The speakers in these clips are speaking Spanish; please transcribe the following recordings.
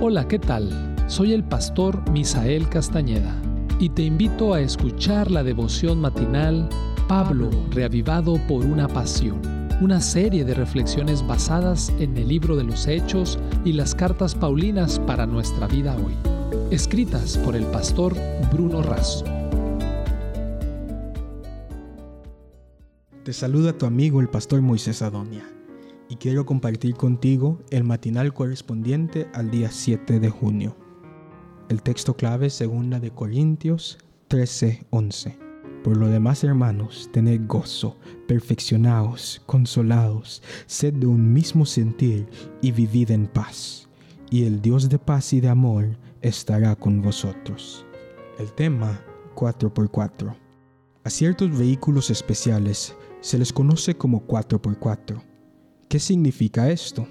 Hola, ¿qué tal? Soy el pastor Misael Castañeda y te invito a escuchar la devoción matinal Pablo, reavivado por una pasión, una serie de reflexiones basadas en el libro de los Hechos y las cartas Paulinas para nuestra vida hoy, escritas por el pastor Bruno Razo. Te saluda tu amigo el pastor Moisés Adonia y quiero compartir contigo el matinal correspondiente al día 7 de junio. El texto clave es 2 de Corintios 13:11. Por lo demás, hermanos, tened gozo, perfeccionaos, consolados, sed de un mismo sentir y vivid en paz. Y el Dios de paz y de amor estará con vosotros. El tema 4x4. A ciertos vehículos especiales se les conoce como 4x4 ¿Qué significa esto?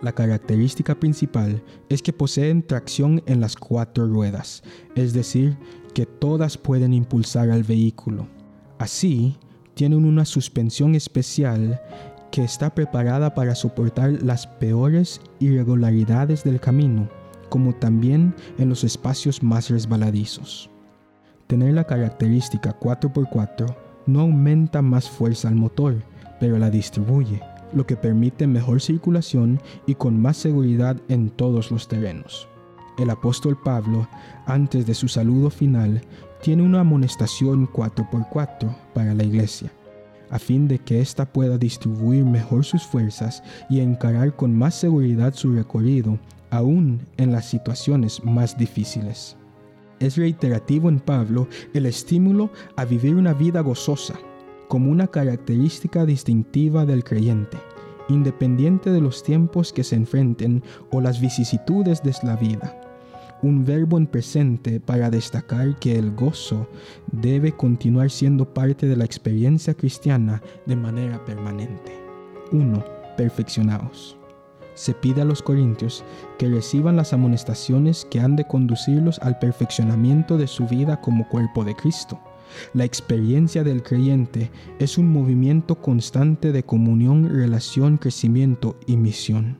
La característica principal es que poseen tracción en las cuatro ruedas, es decir, que todas pueden impulsar al vehículo. Así, tienen una suspensión especial que está preparada para soportar las peores irregularidades del camino, como también en los espacios más resbaladizos. Tener la característica 4x4 no aumenta más fuerza al motor, pero la distribuye lo que permite mejor circulación y con más seguridad en todos los terrenos. El apóstol Pablo, antes de su saludo final, tiene una amonestación 4x4 para la iglesia, a fin de que ésta pueda distribuir mejor sus fuerzas y encarar con más seguridad su recorrido, aún en las situaciones más difíciles. Es reiterativo en Pablo el estímulo a vivir una vida gozosa, como una característica distintiva del creyente, independiente de los tiempos que se enfrenten o las vicisitudes de la vida. Un verbo en presente para destacar que el gozo debe continuar siendo parte de la experiencia cristiana de manera permanente. 1. Perfeccionados. Se pide a los corintios que reciban las amonestaciones que han de conducirlos al perfeccionamiento de su vida como cuerpo de Cristo la experiencia del creyente es un movimiento constante de comunión, relación, crecimiento y misión.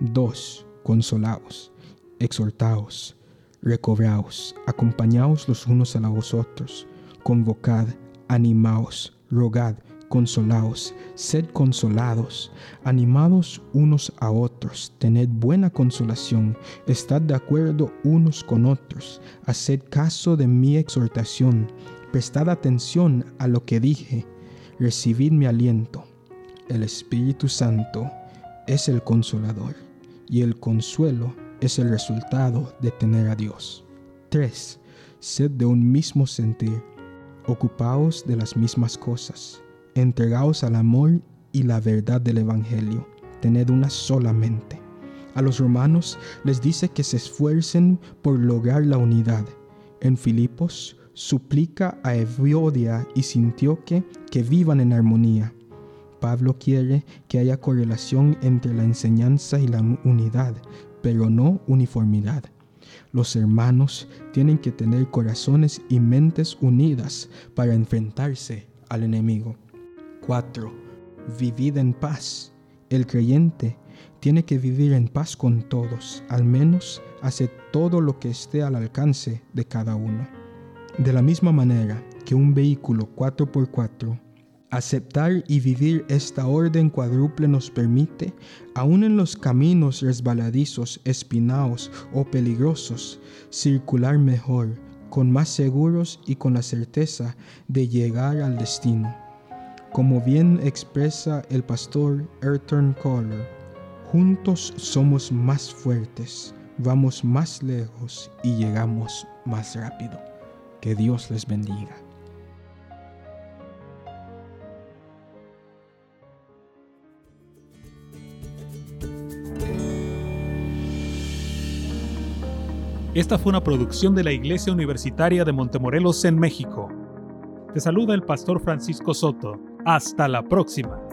2. Consolaos, exhortaos, recobraos, acompañaos los unos a los otros, convocad, animaos, rogad, consolaos, sed consolados, animados unos a otros, tened buena consolación, estad de acuerdo unos con otros, haced caso de mi exhortación, Prestad atención a lo que dije, recibid mi aliento. El Espíritu Santo es el consolador y el consuelo es el resultado de tener a Dios. 3. Sed de un mismo sentir. Ocupaos de las mismas cosas. Entregaos al amor y la verdad del Evangelio. Tened una sola mente. A los romanos les dice que se esfuercen por lograr la unidad. En Filipos suplica a Eviodia y Sintioque que vivan en armonía. Pablo quiere que haya correlación entre la enseñanza y la unidad, pero no uniformidad. Los hermanos tienen que tener corazones y mentes unidas para enfrentarse al enemigo. 4. Vivid en paz. El creyente tiene que vivir en paz con todos, al menos hace todo lo que esté al alcance de cada uno. De la misma manera que un vehículo 4x4, aceptar y vivir esta orden cuádruple nos permite, aun en los caminos resbaladizos, espinados o peligrosos, circular mejor, con más seguros y con la certeza de llegar al destino. Como bien expresa el pastor Ayrton Kohler, juntos somos más fuertes, vamos más lejos y llegamos más rápido. Que Dios les bendiga. Esta fue una producción de la Iglesia Universitaria de Montemorelos en México. Te saluda el pastor Francisco Soto. Hasta la próxima.